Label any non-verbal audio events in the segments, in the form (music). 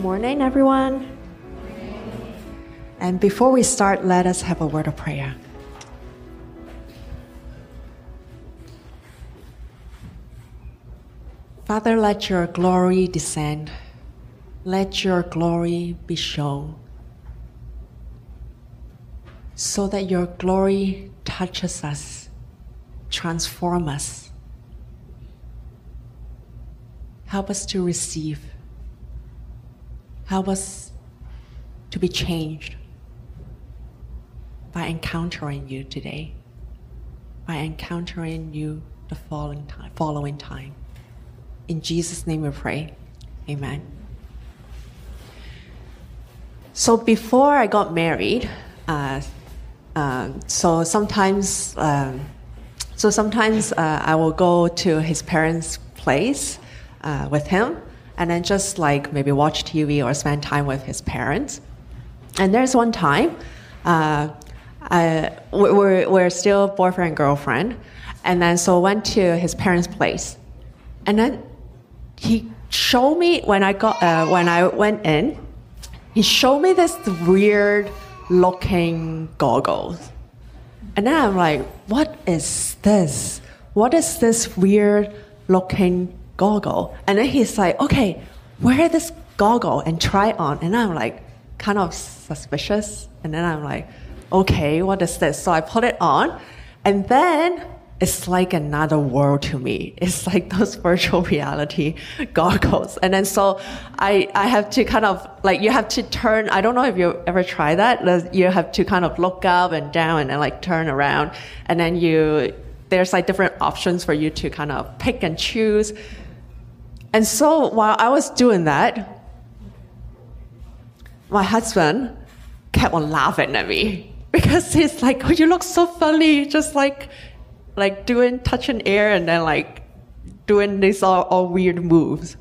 Good morning, everyone. And before we start, let us have a word of prayer. Father, let your glory descend. Let your glory be shown. So that your glory touches us, transform us. Help us to receive. Help us to be changed by encountering you today, by encountering you the following time. Following time. In Jesus' name we pray. Amen. So before I got married, uh, uh, so sometimes, um, so sometimes uh, I will go to his parents' place uh, with him, and then just like maybe watch TV or spend time with his parents. And there's one time uh, uh, we're, we're still boyfriend and girlfriend. And then so went to his parents' place. And then he showed me when I got uh, when I went in, he showed me this weird looking goggles. And then I'm like, what is this? What is this weird looking goggle? And then he's like, okay, wear this goggle and try on. And I'm like, kind of suspicious. And then I'm like, okay, what is this? So I put it on, and then it's like another world to me. It's like those (laughs) virtual reality goggles. And then so I, I have to kind of like, you have to turn, I don't know if you ever try that. You have to kind of look up and down and then like turn around. And then you, there's like different options for you to kind of pick and choose. And so while I was doing that, my husband kept on laughing at me (laughs) because he's like, oh, you look so funny, just like, like doing touch and air and then like doing these all, all weird moves.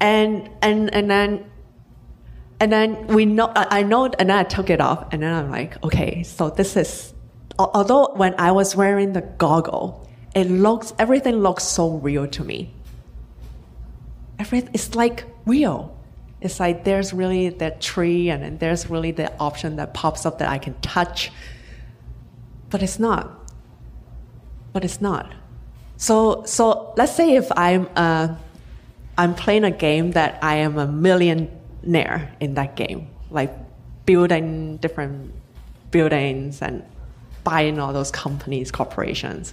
And, and, and then, and then we know, I know, and then I took it off and then I'm like, okay, so this is, although when I was wearing the goggle, it looks, everything looks so real to me. Everything, it's like real. It's like there's really that tree and there's really the option that pops up that I can touch. But it's not. But it's not. So so let's say if I'm uh, I'm playing a game that I am a millionaire in that game, like building different buildings and buying all those companies, corporations.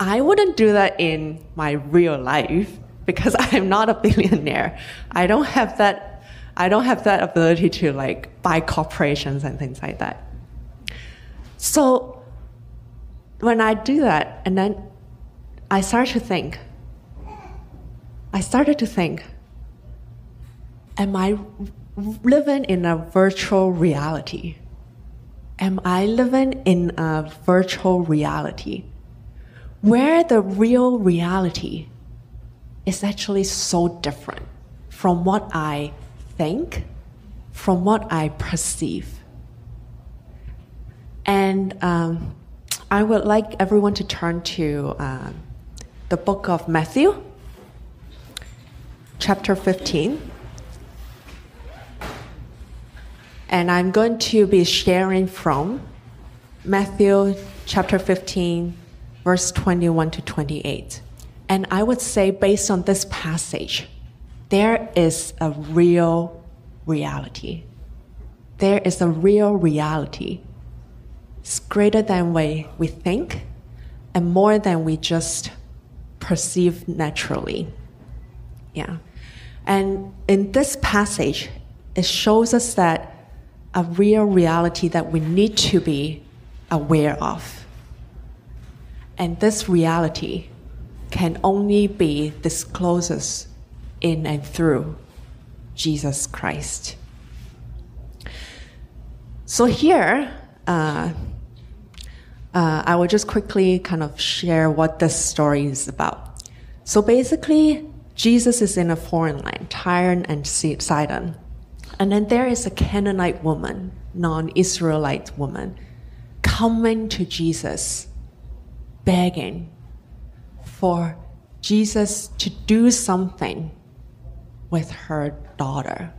I wouldn't do that in my real life because (laughs) I'm not a billionaire. I don't have that, I don't have that ability to like buy corporations and things like that. So when I do that, and then I start to think, I started to think, am I living in a virtual reality? Am I living in a virtual reality where the real reality is actually so different from what I think, from what I perceive. And um, I would like everyone to turn to uh, the book of Matthew, chapter 15. And I'm going to be sharing from Matthew chapter 15, verse 21 to 28. And I would say, based on this passage, there is a real reality. There is a real reality. It's greater than we, we think and more than we just perceive naturally. Yeah. And in this passage, it shows us that a real reality that we need to be aware of. And this reality can only be disclosed in and through Jesus Christ. So here, uh, uh, I will just quickly kind of share what this story is about. So basically, Jesus is in a foreign land, Tyre and Sidon. And then there is a Canaanite woman, non Israelite woman, coming to Jesus, begging for Jesus to do something with her daughter,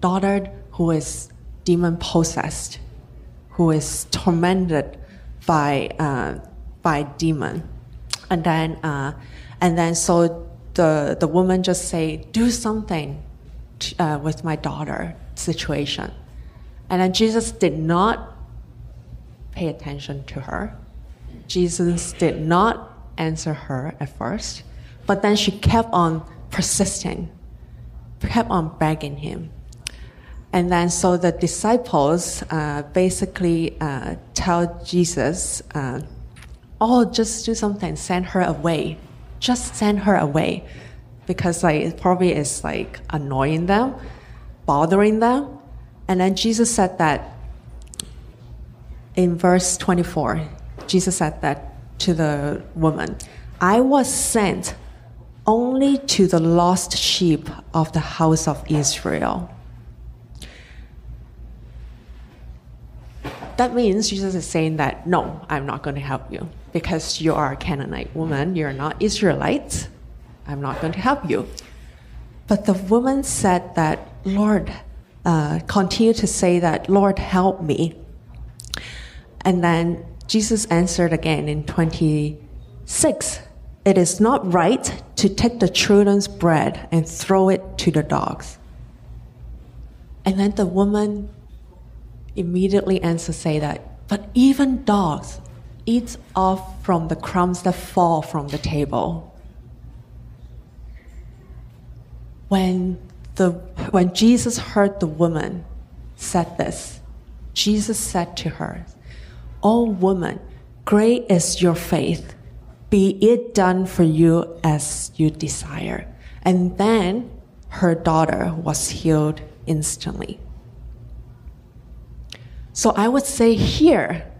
daughter who is demon possessed, who is tormented by uh, by demon, and then uh, and then so the the woman just say do something uh, with my daughter situation, and then Jesus did not pay attention to her. Jesus did not answer her at first, but then she kept on persisting, kept on begging him. And then so the disciples uh, basically uh, tell Jesus, uh, oh, just do something, send her away. Just send her away. Because like it probably is like annoying them, bothering them. And then Jesus said that in verse 24, Jesus said that to the woman, I was sent only to the lost sheep of the house of Israel. That means Jesus is saying that, no, I'm not going to help you because you are a Canaanite woman, you're not Israelite. I'm not going to help you. But the woman said that, Lord, uh, continue to say that, Lord, help me. And then Jesus answered again in 26 It is not right to take the children's bread and throw it to the dogs. And then the woman immediately answered, say that, but even dogs eat off from the crumbs that fall from the table. When, the, when Jesus heard the woman said this, Jesus said to her, O woman, great is your faith. Be it done for you as you desire. And then her daughter was healed instantly. So I would say here,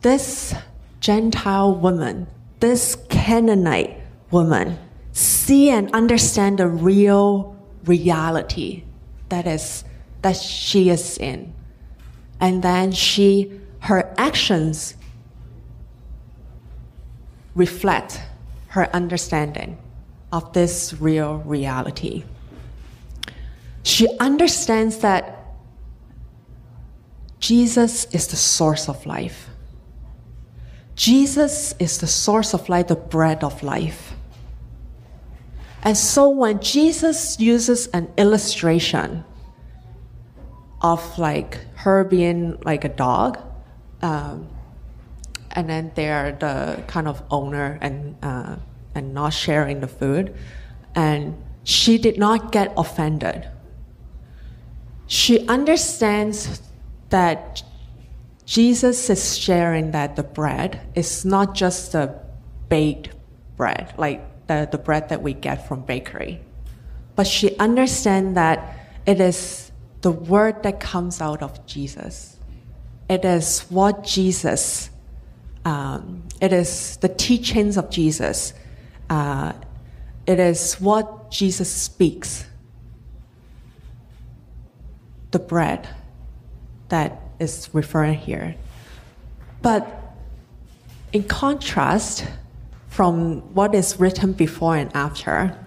this Gentile woman, this Canaanite woman, see and understand the real reality that is that she is in. And then she her actions reflect her understanding of this real reality. She understands that Jesus is the source of life. Jesus is the source of life, the bread of life. And so when Jesus uses an illustration of like her being like a dog, um, and then they're the kind of owner and uh, and not sharing the food, and she did not get offended. She understands that Jesus is sharing that the bread is not just the baked bread, like the, the bread that we get from bakery, but she understands that it is the word that comes out of Jesus it is what Jesus, um, it is the teachings of Jesus. Uh, it is what Jesus speaks. The bread that is referring here. But in contrast from what is written before and after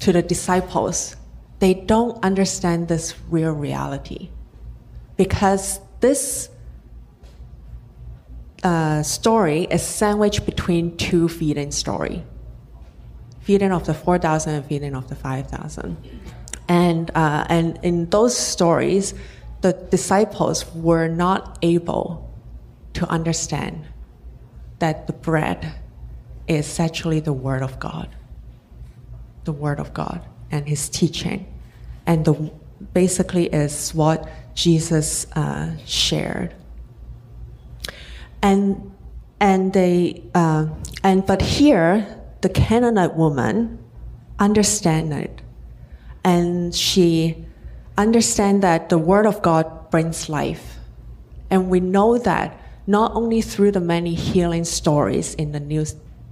to the disciples, they don't understand this real reality because this uh, story is sandwiched between two feeding story. Feeding of the 4000 and feeding of the 5000 and, uh, and in those stories the disciples were not able to understand that the bread is actually the word of god. The word of god and his teaching. And the basically is what Jesus uh, shared. And and they uh, and but here the Canaanite woman understand it, and she understand that the word of God brings life, and we know that not only through the many healing stories in the New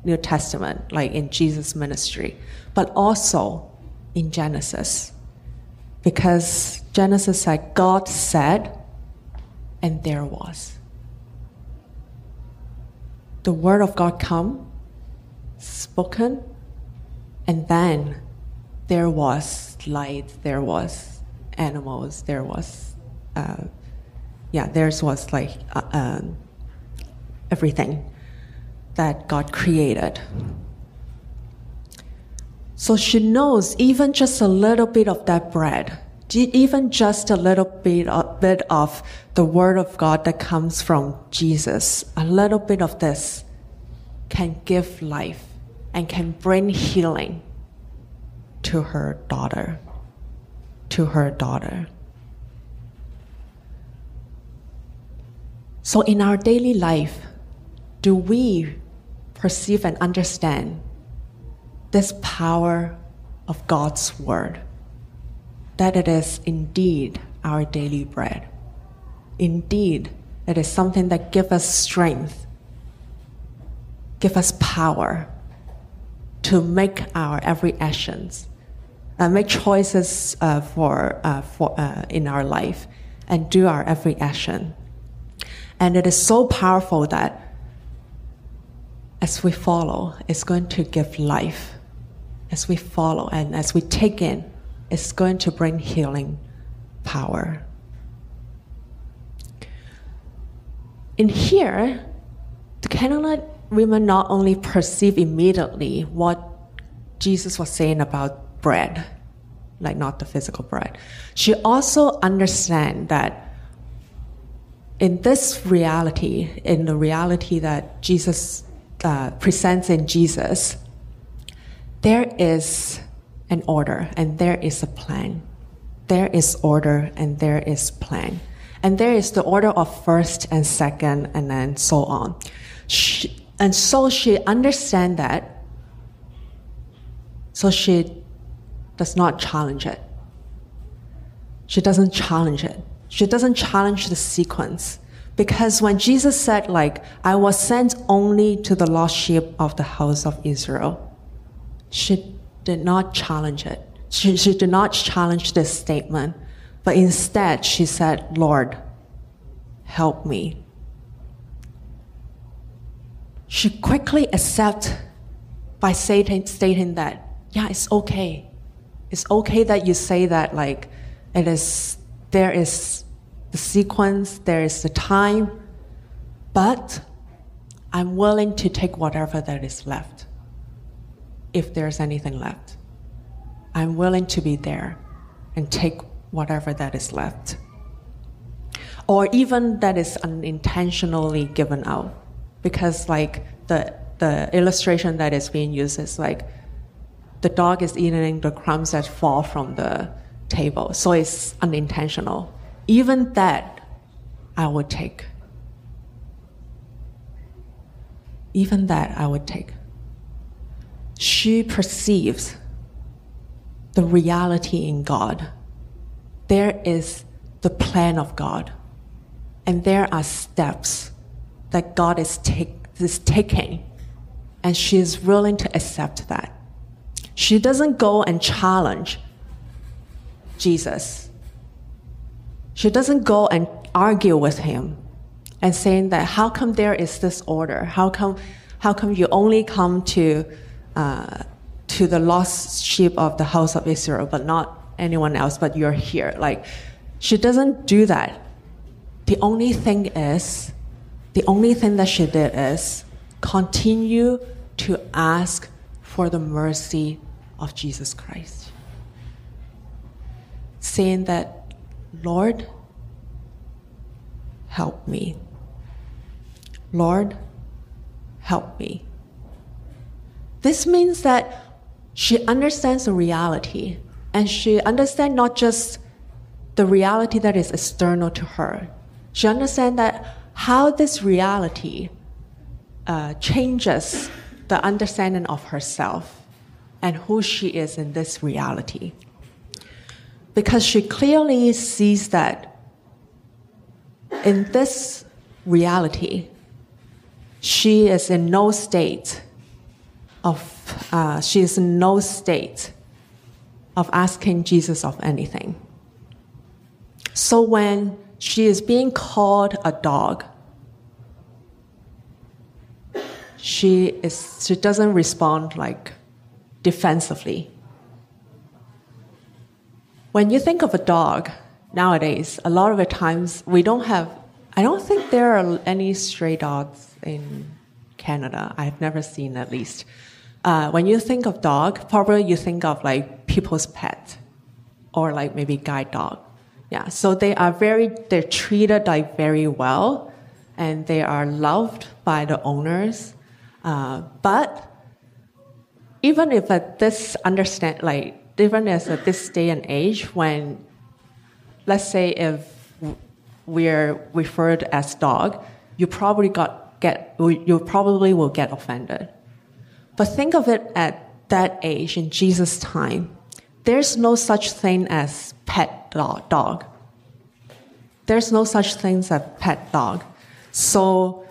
New Testament, like in Jesus' ministry, but also in Genesis. Because Genesis said, God said, and there was. The word of God come, spoken, and then there was light, there was animals, there was, uh, yeah, there was like uh, um, everything that God created. So she knows even just a little bit of that bread, even just a little bit of, bit of the word of God that comes from Jesus, a little bit of this can give life and can bring healing to her daughter. To her daughter. So, in our daily life, do we perceive and understand this power of God's Word? That it is indeed our daily bread. Indeed, it is something that gives us strength, give us power to make our every actions, make choices uh, for, uh, for uh, in our life, and do our every action. And it is so powerful that as we follow, it's going to give life. As we follow and as we take in, it's going to bring healing power. In here, the Canaanite women not only perceive immediately what Jesus was saying about bread, like not the physical bread, she also understand that in this reality, in the reality that Jesus uh, presents in Jesus, there is an order and there is a plan. There is order and there is plan. And there is the order of first and second and then so on. She, and so she understands that. So she does not challenge it. She doesn't challenge it. She doesn't challenge the sequence. Because when Jesus said, like, I was sent only to the lost sheep of the house of Israel, she did not challenge it. She, she did not challenge this statement, but instead she said, Lord, help me she quickly accept by stating, stating that, yeah, it's okay. It's okay that you say that, like, it is, there is the sequence, there is the time, but I'm willing to take whatever that is left, if there's anything left. I'm willing to be there and take whatever that is left. Or even that is unintentionally given out because like the the illustration that is being used is like the dog is eating the crumbs that fall from the table, so it's unintentional. Even that, I would take. Even that, I would take. She perceives the reality in God. There is the plan of God, and there are steps that God is, take, is taking, and she is willing to accept that. She doesn't go and challenge Jesus. She doesn't go and argue with him and saying that how come there is this order? How come, how come you only come to, to the lost sheep of the house of Israel, but not anyone else, but you're here? Like, she doesn't do that. The only thing is the only thing that she did is continue to ask for the mercy of Jesus Christ. Saying that, Lord, help me. Lord, help me. This means that she understands the reality and she understands not just the reality that is external to her. She understands that how this reality uh, changes the understanding of herself and who she is in this reality. Because she clearly sees that in this reality, she is in no state of, uh, she is in no state of asking Jesus of anything. So when she is being called a dog, she is she doesn't respond like defensively. When you think of a dog nowadays, a lot of the times we don't have, I don't think there are any stray dogs in Canada. I've never seen at least. Uh, when you think of dog, probably you think of like people's pet or like maybe guide dog. Yeah, so they are very, they're treated like very well and they are loved by the owners. Uh, but even if at this understand, like, even as at this day and age, when, let's say if we're referred as dog, you probably got, get, you probably will get offended. But think of it at that age in Jesus' time. There's no such thing as pet dog. There's no such thing as pet dog. So,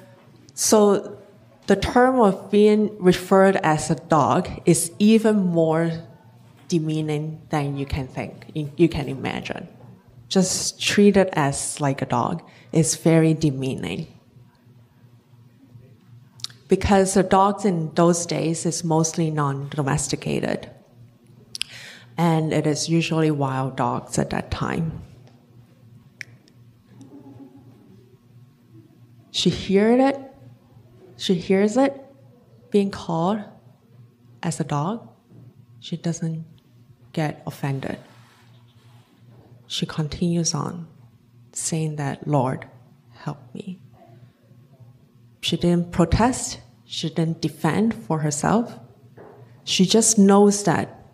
so the term of being referred as a dog is even more demeaning than you can think, you can imagine. Just treat it as like a dog is very demeaning. Because the dogs in those days is mostly non-domesticated. And it is usually wild dogs at that time. She heard it she hears it being called as a dog, she doesn't get offended. She continues on saying that, Lord, help me. She didn't protest, she didn't defend for herself. She just knows that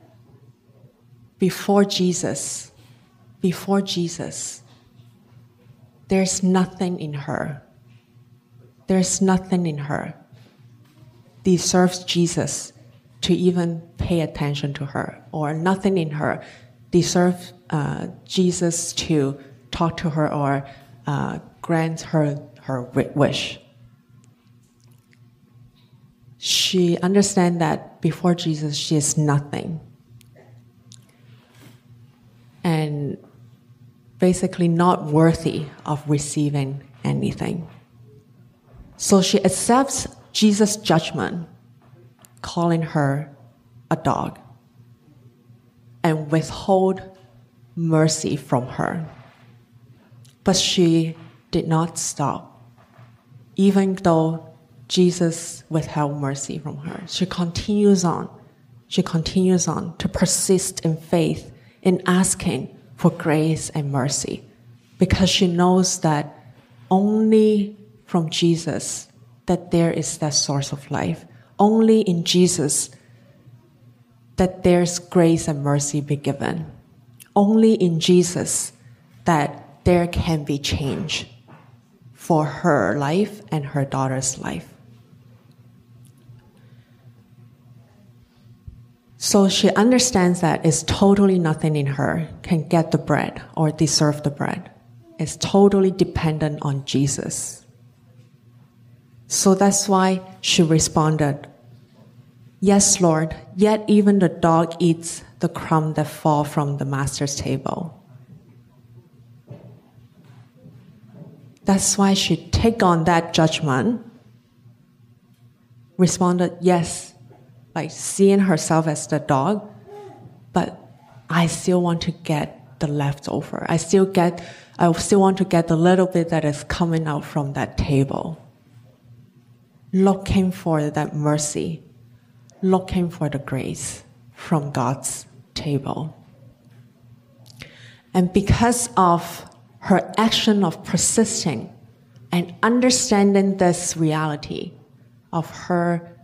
before Jesus, before Jesus, there's nothing in her there's nothing in her deserves Jesus to even pay attention to her, or nothing in her deserves uh, Jesus to talk to her or uh, grant her her wish. She understands that before Jesus, she is nothing. And basically not worthy of receiving anything. So she accepts Jesus' judgment, calling her a dog, and withhold mercy from her. But she did not stop. Even though Jesus withheld mercy from her, she continues on. She continues on to persist in faith in asking for grace and mercy because she knows that only from Jesus that there is that source of life. Only in Jesus that there's grace and mercy be given. Only in Jesus that there can be change for her life and her daughter's life. So she understands that it's totally nothing in her can get the bread or deserve the bread. It's totally dependent on Jesus. So that's why she responded, Yes, Lord, yet even the dog eats the crumb that fall from the master's table. That's why she take on that judgment, responded, yes, like seeing herself as the dog, but I still want to get the leftover. I still get, I still want to get the little bit that is coming out from that table looking for that mercy, looking for the grace from God's table. And because of her action of persisting and understanding this reality of her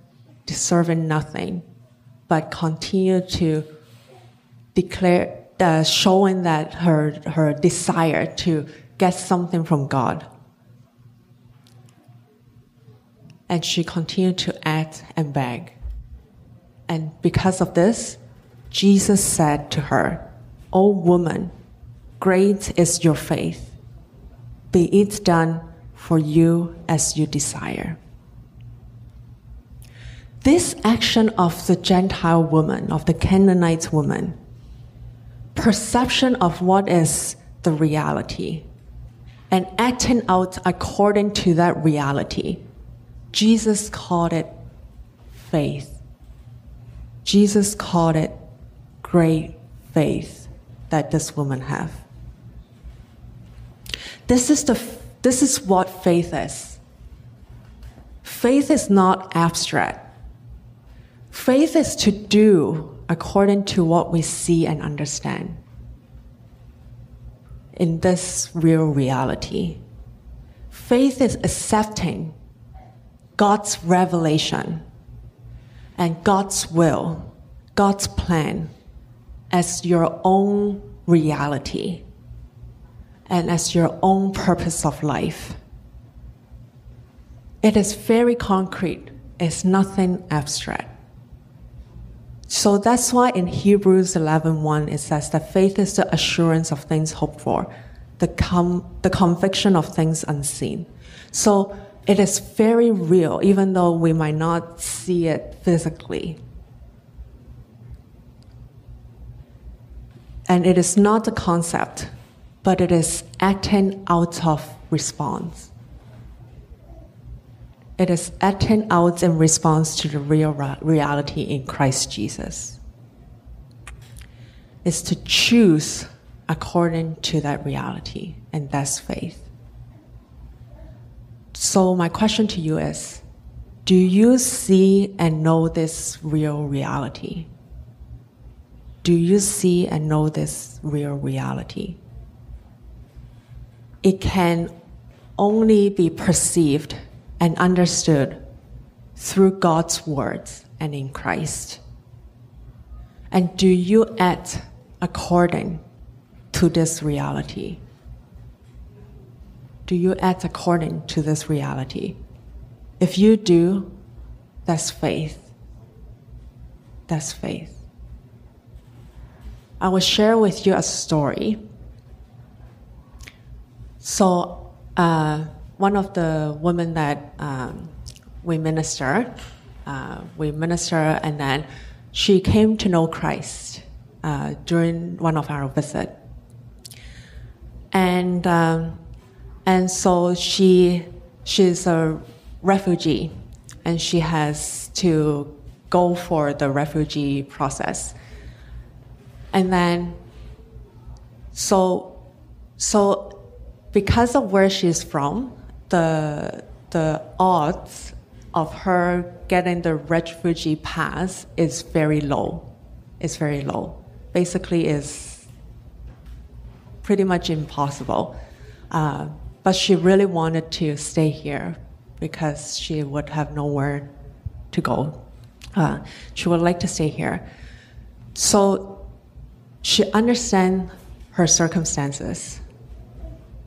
deserving nothing, but continue to declare, uh, showing that her, her desire to get something from God and she continued to act and beg. And because of this, Jesus said to her, O woman, great is your faith. Be it done for you as you desire. This action of the Gentile woman, of the Canaanite woman, perception of what is the reality, and acting out according to that reality Jesus called it faith. Jesus called it great faith. that this woman have. This is the this is what faith is. Faith is not abstract. Faith is to do according to what we see and understand in this real reality. Faith is accepting God's revelation and God's will, God's plan as your own reality and as your own purpose of life. It is very concrete, it's nothing abstract. So that's why in Hebrews 11:1 it says that faith is the assurance of things hoped for, the com- the conviction of things unseen. So it is very real, even though we might not see it physically. And it is not a concept, but it is acting out of response. It is acting out in response to the real reality in Christ Jesus. It's to choose according to that reality, and that's faith. So, my question to you is Do you see and know this real reality? Do you see and know this real reality? It can only be perceived and understood through God's words and in Christ. And do you act according to this reality? Do you act according to this reality? If you do, that's faith. That's faith. I will share with you a story. So, uh, one of the women that um, we minister, uh, we minister, and then she came to know Christ uh, during one of our visit, and um, and so she she's a refugee, and she has to go for the refugee process, and then so so because of where she's from the the odds of her getting the refugee pass is very low. It's very low. Basically, is pretty much impossible. Uh, but she really wanted to stay here because she would have nowhere to go. Uh, she would like to stay here. So she understands her circumstances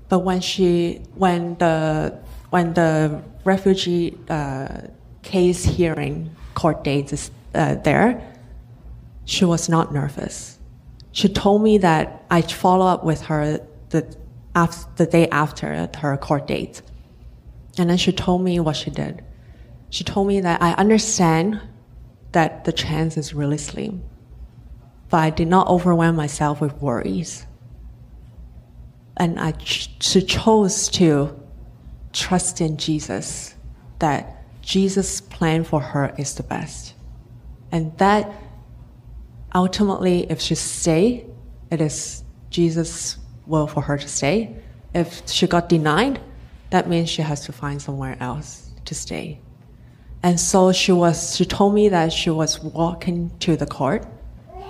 but when she, when the, when the refugee uh, case hearing court date is uh, there, she was not nervous. She told me that I follow up with her the, after, the day after her court date. And then she told me what she did. She told me that I understand that the chance is really slim, but I did not overwhelm myself with worries and I ch- she chose to trust in Jesus, that Jesus' plan for her is the best. And that ultimately, if she stay, it is Jesus' will for her to stay. If she got denied, that means she has to find somewhere else to stay. And so she was, she told me that she was walking to the court.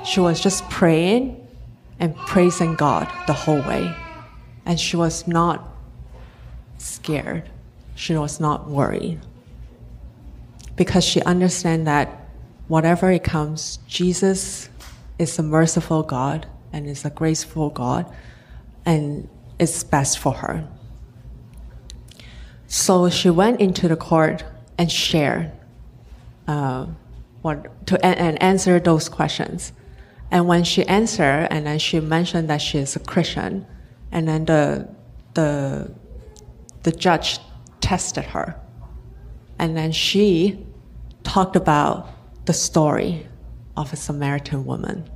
She was just praying and praising God the whole way and she was not scared. She was not worried. Because she understand that whatever it comes, Jesus is a merciful God and is a graceful God and it's best for her. So she went into the court and shared uh, what, to, and, answer those questions. And when she answered, and then she mentioned that she is a Christian, and then the the the judge tested her. And then she talked about the story of a samaritan woman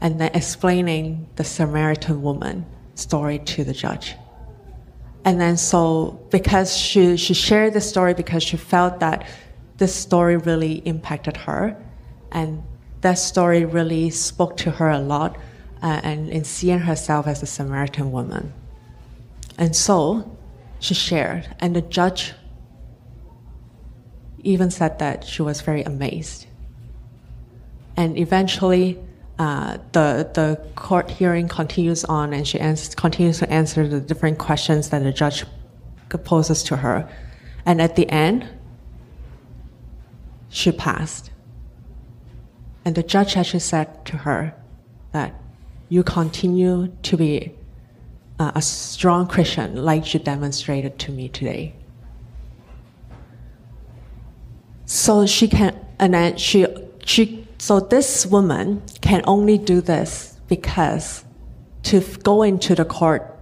and then explaining the samaritan woman story to the judge. And then so because she she shared the story because she felt that this story really impacted her and that story really spoke to her a lot uh, and in seeing herself as a Samaritan woman. And so she shared, and the judge even said that she was very amazed. And eventually, uh, the the court hearing continues on, and she ans- continues to answer the different questions that the judge poses to her. And at the end, she passed. And the judge actually said to her that you continue to be uh, a strong Christian like you demonstrated to me today. So she can, and then she, she, so this woman can only do this because to go into the court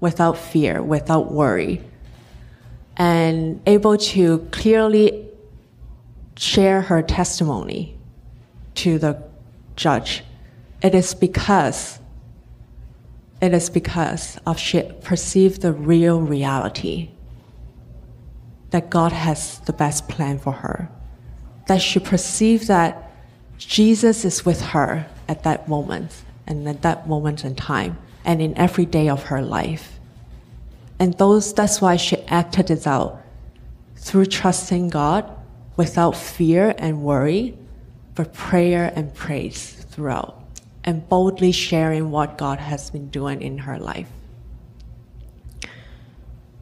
without fear, without worry, and able to clearly share her testimony to the judge. It is because it is because of she perceived the real reality that God has the best plan for her. That she perceived that Jesus is with her at that moment and at that moment in time and in every day of her life. And those that's why she acted it out through trusting God without fear and worry, but prayer and praise throughout, and boldly sharing what God has been doing in her life.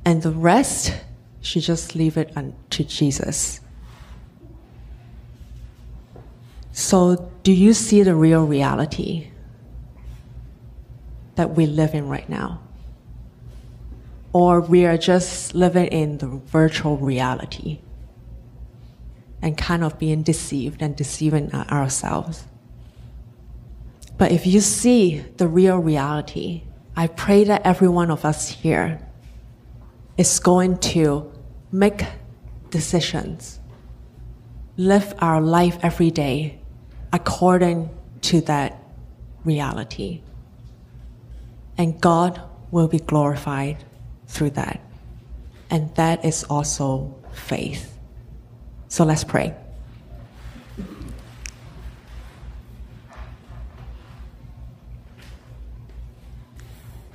And the rest, she just leave it to Jesus. So, do you see the real reality that we live in right now? Or we are just living in the virtual reality? and kind of being deceived and deceiving uh, ourselves. But if you see the real reality, I pray that every one of us here is going to make decisions, live our life every day according to that reality. And God will be glorified through that. And that is also faith. So let's pray.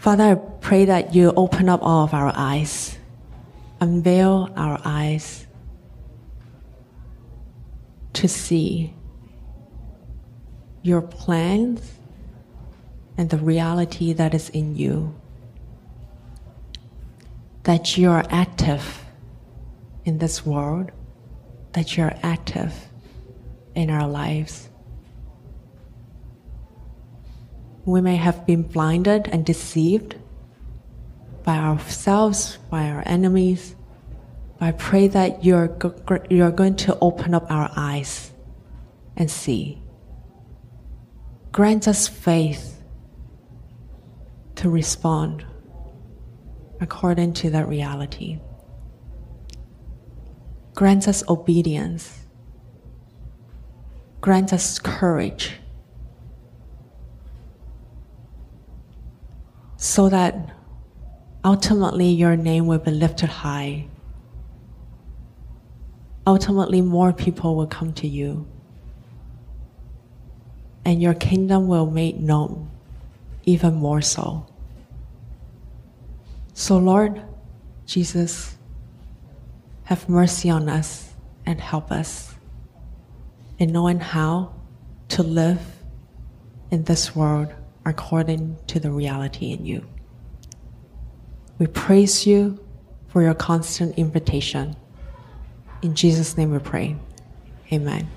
Father, I pray that you open up all of our eyes, unveil our eyes to see your plans and the reality that is in you. That you are active in this world that you're active in our lives. We may have been blinded and deceived by ourselves, by our enemies. But I pray that you're, you're going to open up our eyes and see. Grant us faith to respond according to that reality grant us obedience, grant us courage, so that ultimately your name will be lifted high. Ultimately, more people will come to you, and your kingdom will make known even more so. So, Lord Jesus, have mercy on us and help us in knowing how to live in this world according to the reality in you. We praise you for your constant invitation. In Jesus' name we pray. Amen.